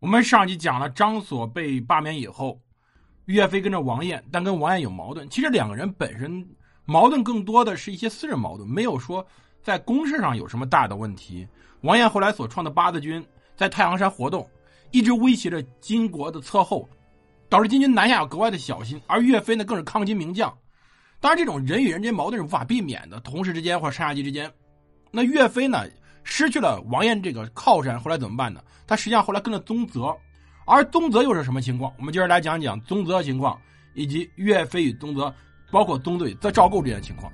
我们上集讲了张所被罢免以后，岳飞跟着王彦，但跟王彦有矛盾。其实两个人本身矛盾更多的是一些私人矛盾，没有说在公事上有什么大的问题。王彦后来所创的八字军在太行山活动，一直威胁着金国的侧后，导致金军南下要格外的小心。而岳飞呢，更是抗金名将。当然，这种人与人之间矛盾是无法避免的，同事之间或者上下级之间。那岳飞呢？失去了王彦这个靠山，后来怎么办呢？他实际上后来跟了宗泽，而宗泽又是什么情况？我们接着来讲讲宗泽的情况，以及岳飞与宗泽，包括宗队在赵构之间的情况。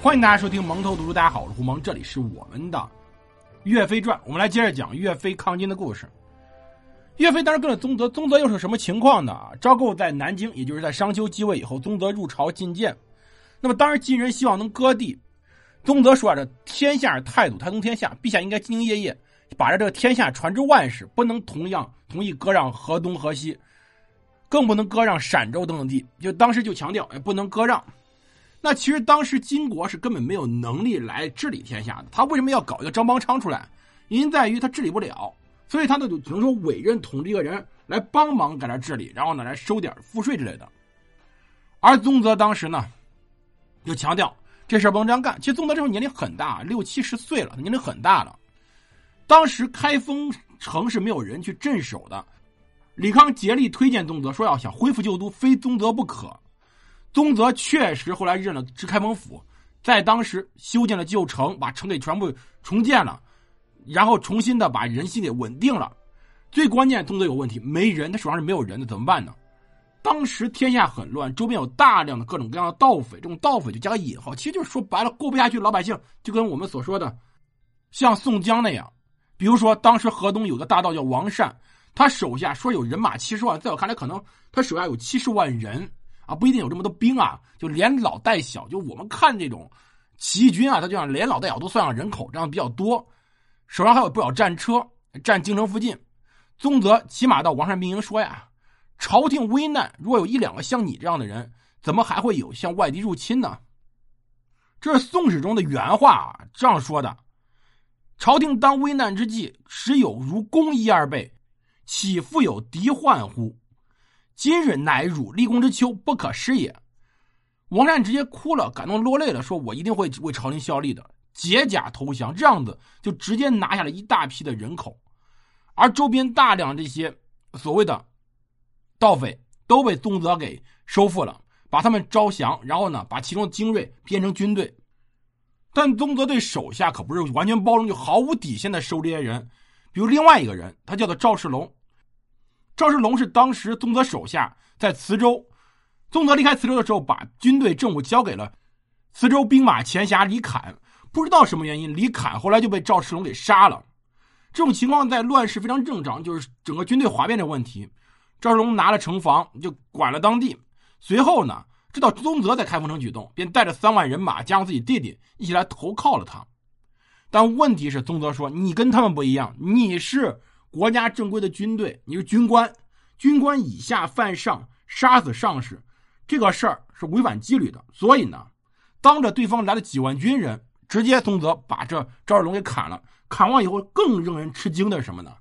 欢迎大家收听蒙头读书，大家好，我是胡蒙，这里是我们的《岳飞传》，我们来接着讲岳飞抗金的故事。岳飞当时跟了宗泽，宗泽又是什么情况呢？赵构在南京，也就是在商丘继位以后，宗泽入朝觐见。那么当时金人希望能割地，宗泽说啊：“这天下太祖，太宗天下，陛下应该兢兢业业，把这这个天下传之万世，不能同样同意割让河东、河西，更不能割让陕州等等地。”就当时就强调，哎，不能割让。那其实当时金国是根本没有能力来治理天下的，他为什么要搞一个张邦昌出来？原因在于他治理不了。所以他呢就只能说委任统治一个人来帮忙在那治理，然后呢来收点赋税之类的。而宗泽当时呢，就强调这事不能这样干。其实宗泽这时候年龄很大，六七十岁了，年龄很大了。当时开封城是没有人去镇守的，李康竭力推荐宗泽，说要想恢复旧都，非宗泽不可。宗泽确实后来认了知开封府，在当时修建了旧城，把城给全部重建了。然后重新的把人心给稳定了，最关键动作有问题，没人，他手上是没有人的，怎么办呢？当时天下很乱，周边有大量的各种各样的盗匪，这种盗匪就加个引号，其实就是说白了过不下去，老百姓就跟我们所说的，像宋江那样，比如说当时河东有个大盗叫王善，他手下说有人马七十万，在我看来可能他手下有七十万人啊，不一定有这么多兵啊，就连老带小，就我们看这种起义军啊，他就像连老带小都算上人口，这样比较多。手上还有不少战车，占京城附近。宗泽骑马到王善兵营说：“呀，朝廷危难，如果有一两个像你这样的人，怎么还会有向外敌入侵呢？”这是《宋史》中的原话啊，这样说的：“朝廷当危难之际，时有如公一二倍，岂复有敌患乎？今日乃汝立功之秋，不可失也。”王善直接哭了，感动落泪了，说：“我一定会为朝廷效力的。”解甲投降，这样子就直接拿下了一大批的人口，而周边大量这些所谓的盗匪都被宗泽给收复了，把他们招降，然后呢，把其中的精锐编成军队。但宗泽对手下可不是完全包容，就毫无底线的收这些人。比如另外一个人，他叫做赵世龙。赵世龙是当时宗泽手下在磁州，宗泽离开磁州的时候，把军队政务交给了磁州兵马前辖李侃。不知道什么原因，李侃后来就被赵世龙给杀了。这种情况在乱世非常正常，就是整个军队哗变的问题。赵世龙拿了城防，就管了当地。随后呢，知道宗泽在开封城举动，便带着三万人马，加上自己弟弟一起来投靠了他。但问题是，宗泽说：“你跟他们不一样，你是国家正规的军队，你是军官，军官以下犯上，杀死上士，这个事儿是违反纪律的。所以呢，当着对方来了几万军人。”直接宗泽把这赵世龙给砍了，砍完以后更让人吃惊的是什么呢？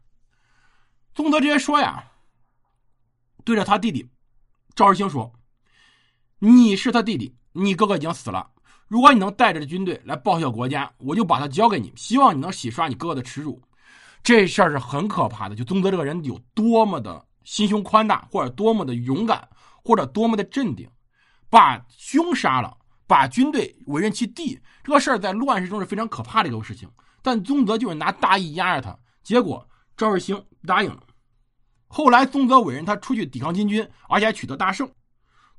宗泽直接说呀，对着他弟弟赵世兴说：“你是他弟弟，你哥哥已经死了。如果你能带着军队来报效国家，我就把他交给你，希望你能洗刷你哥哥的耻辱。”这事儿是很可怕的。就宗泽这个人有多么的心胸宽大，或者多么的勇敢，或者多么的镇定，把凶杀了。把军队委任其弟，这个事儿在乱世中是非常可怕的一个事情。但宗泽就是拿大义压着他，结果赵世兴答应了。后来宗泽委任他出去抵抗金军，而且还取得大胜。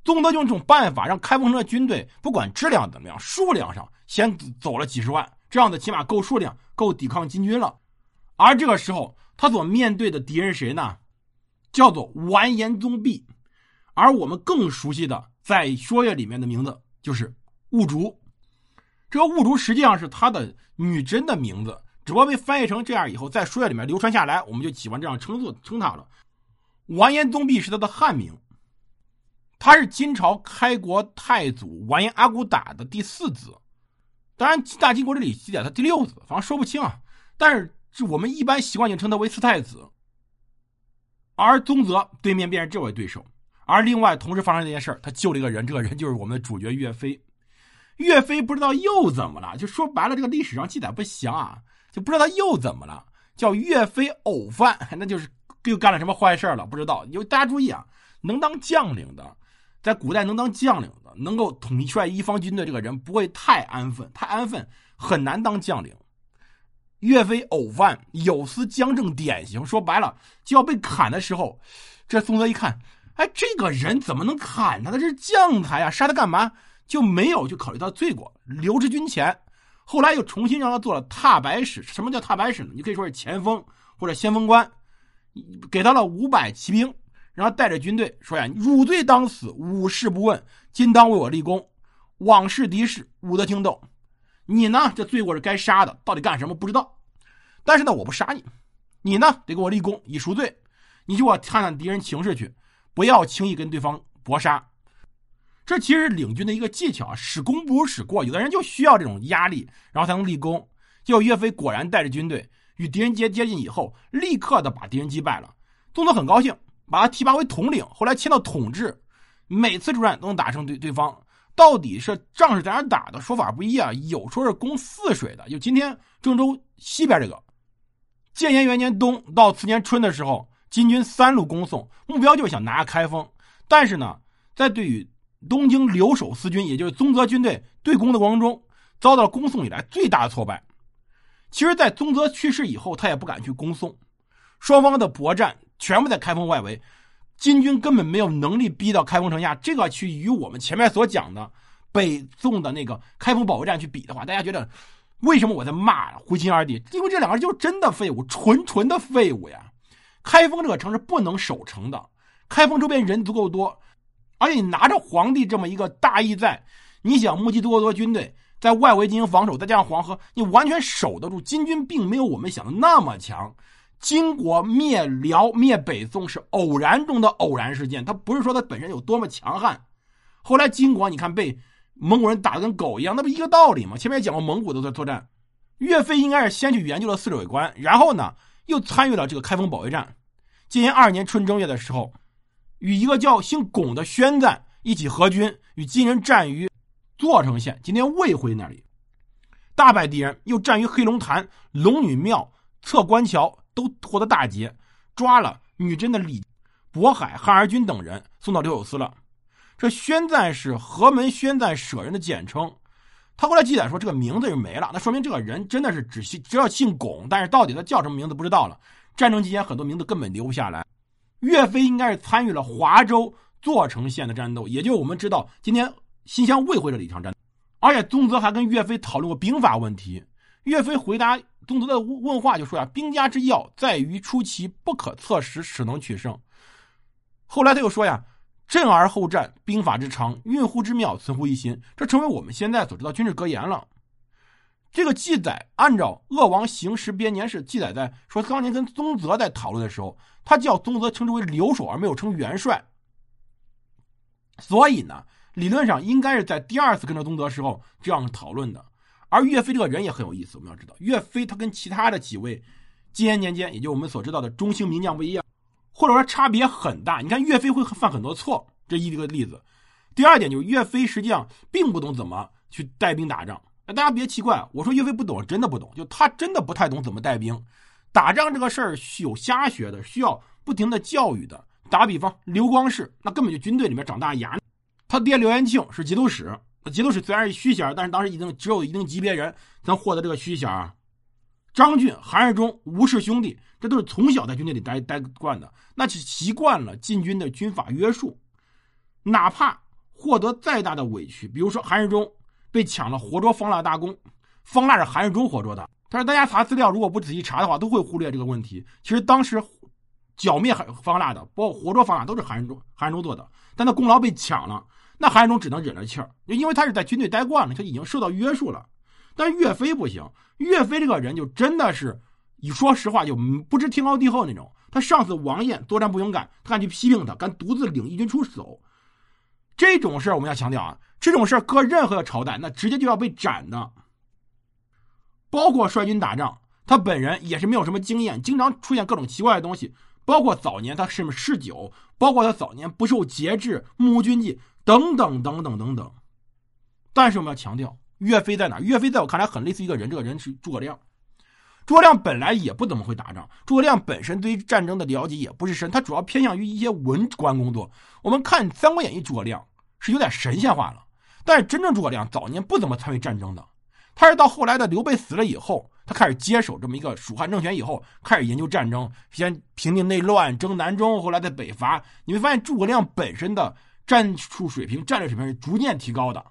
宗泽用这种办法让开封城的军队不管质量怎么样，数量上先走了几十万，这样子起码够数量，够抵抗金军了。而这个时候他所面对的敌人谁呢？叫做完颜宗弼，而我们更熟悉的在《说岳》里面的名字就是。兀竹，这个兀竹实际上是他的女真的名字，只不过被翻译成这样以后，在书页里面流传下来，我们就喜欢这样称作称他了。完颜宗弼是他的汉名，他是金朝开国太祖完颜阿骨打的第四子，当然大金国这里记载他第六子，反正说不清啊。但是是我们一般习惯性称他为四太子。而宗泽对面便是这位对手，而另外同时发生这件事他救了一个人，这个人就是我们的主角岳飞。岳飞不知道又怎么了，就说白了，这个历史上记载不详啊，就不知道他又怎么了，叫岳飞偶犯，那就是又干了什么坏事了，不知道。因为大家注意啊，能当将领的，在古代能当将领的，能够统帅一方军队，这个人不会太安分，太安分很难当将领。岳飞偶犯，有司将正典型，说白了就要被砍的时候，这宋泽一看，哎，这个人怎么能砍他？他是将才呀，杀他干嘛？就没有去考虑到罪过，留之军前。后来又重新让他做了踏白使。什么叫踏白使呢？你可以说是前锋或者先锋官，给他了五百骑兵，然后带着军队说呀：“汝罪当死，吾事不问。今当为我立功，往事敌事，吾得听斗。你呢，这罪过是该杀的，到底干什么不知道。但是呢，我不杀你，你呢得给我立功以赎罪。你就我看看敌人情势去，不要轻易跟对方搏杀。”这其实是领军的一个技巧啊，使功不如使过。有的人就需要这种压力，然后才能立功。结果岳飞果然带着军队与狄仁杰接近以后，立刻的把敌人击败了。宗泽很高兴，把他提拔为统领，后来迁到统治，每次出战都能打胜对对方。到底是仗是在哪打的？说法不一啊，有说是攻泗水的，就今天郑州西边这个。建炎元年冬到次年春的时候，金军三路攻宋，目标就是想拿下开封。但是呢，在对于东京留守司军，也就是宗泽军队对攻的过程中，遭到了攻宋以来最大的挫败。其实，在宗泽去世以后，他也不敢去攻宋。双方的搏战全部在开封外围，金军根本没有能力逼到开封城下。这个去与我们前面所讲的北宋的那个开封保卫战去比的话，大家觉得为什么我在骂胡金二弟？因为这两个人就是真的废物，纯纯的废物呀！开封这个城是不能守城的，开封周边人足够多。而且你拿着皇帝这么一个大义在，你想募集多多军队在外围进行防守，再加上黄河，你完全守得住。金军并没有我们想的那么强。金国灭辽、灭北宋是偶然中的偶然事件，它不是说它本身有多么强悍。后来金国你看被蒙古人打得跟狗一样，那不一个道理吗？前面也讲过蒙古都在作战，岳飞应该是先去研究了泗水关，然后呢又参与了这个开封保卫战。建炎二年春正月的时候。与一个叫姓巩的宣赞一起合军，与金人战于座城县（今天魏回那里），大败敌人，又战于黑龙潭、龙女庙、侧关桥，都获得大捷，抓了女真的李渤海、汉儿军等人，送到留守司了。这宣赞是河门宣赞舍人的简称。他后来记载说，这个名字就没了，那说明这个人真的是只姓只要姓巩，但是到底他叫什么名字不知道了。战争期间很多名字根本留不下来。岳飞应该是参与了华州座城县的战斗，也就是我们知道今天新乡魏会这一场战斗。而且宗泽还跟岳飞讨论过兵法问题。岳飞回答宗泽的问话就说呀：“兵家之要在于出奇不可测时，使能取胜。”后来他又说呀：“阵而后战，兵法之长，运乎之妙，存乎一心。”这成为我们现在所知道军事格言了。这个记载按照《鄂王行时编年史》记载，在说当年跟宗泽在讨论的时候，他叫宗泽称之为留守，而没有称元帅。所以呢，理论上应该是在第二次跟着宗泽时候这样讨论的。而岳飞这个人也很有意思，我们要知道，岳飞他跟其他的几位建炎年间，也就我们所知道的中兴名将不一样，或者说差别很大。你看岳飞会犯很多错，这一个例子。第二点就是岳飞实际上并不懂怎么去带兵打仗。大家别奇怪，我说岳飞不懂，真的不懂，就他真的不太懂怎么带兵，打仗这个事儿是有瞎学的，需要不停的教育的。打比方，刘光世那根本就军队里面长大牙，他爹刘延庆是节度使，节度使虽然是虚衔，但是当时已经只有一定级别人能获得这个虚衔。张俊、韩世忠、吴氏兄弟，这都是从小在军队里待待惯的，那是习惯了禁军的军法约束，哪怕获得再大的委屈，比如说韩世忠。被抢了活捉方腊大功，方腊是韩世忠活捉的。但是大家查资料，如果不仔细查的话，都会忽略这个问题。其实当时剿灭方腊的，包括活捉方腊，都是韩世忠韩世忠做的。但他功劳被抢了，那韩世忠只能忍着气儿，因为他是在军队待惯了，他已经受到约束了。但岳飞不行，岳飞这个人就真的是，你说实话就不知天高地厚那种。他上次王燕作战不勇敢，他敢去批评他，敢独自领义军出走。这种事儿我们要强调啊，这种事儿搁任何朝代，那直接就要被斩的。包括率军打仗，他本人也是没有什么经验，经常出现各种奇怪的东西。包括早年他是不是嗜酒，包括他早年不受节制、目无军纪等等等等等等。但是我们要强调，岳飞在哪？岳飞在我看来很类似一个人，这个人是诸葛亮。诸葛亮本来也不怎么会打仗，诸葛亮本身对于战争的了解也不是深，他主要偏向于一些文官工作。我们看《三国演义》，诸葛亮是有点神仙化了，但是真正诸葛亮早年不怎么参与战争的，他是到后来的刘备死了以后，他开始接手这么一个蜀汉政权以后，开始研究战争，先平定内乱，征南中，后来在北伐。你会发现诸葛亮本身的战术水平、战略水平是逐渐提高的。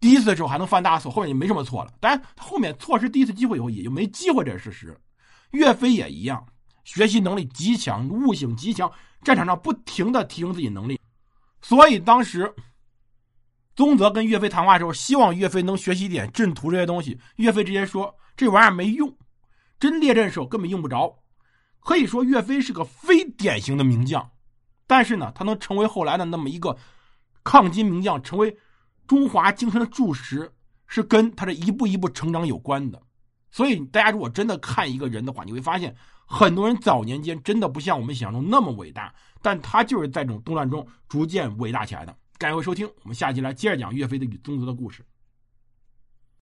第一次的时候还能犯大错，后面也没什么错了。当然，后面错失第一次机会以后，也就没机会，这是事实。岳飞也一样，学习能力极强，悟性极强，战场上不停的提升自己能力。所以当时，宗泽跟岳飞谈话的时候，希望岳飞能学习一点阵图这些东西。岳飞直接说：“这玩意儿没用，真列阵时候根本用不着。”可以说，岳飞是个非典型的名将，但是呢，他能成为后来的那么一个抗金名将，成为。中华精神的注石是跟他这一步一步成长有关的，所以大家如果真的看一个人的话，你会发现很多人早年间真的不像我们想象中那么伟大，但他就是在这种动乱中逐渐伟大起来的。感谢收听，我们下期来接着讲岳飞的与宗族的故事。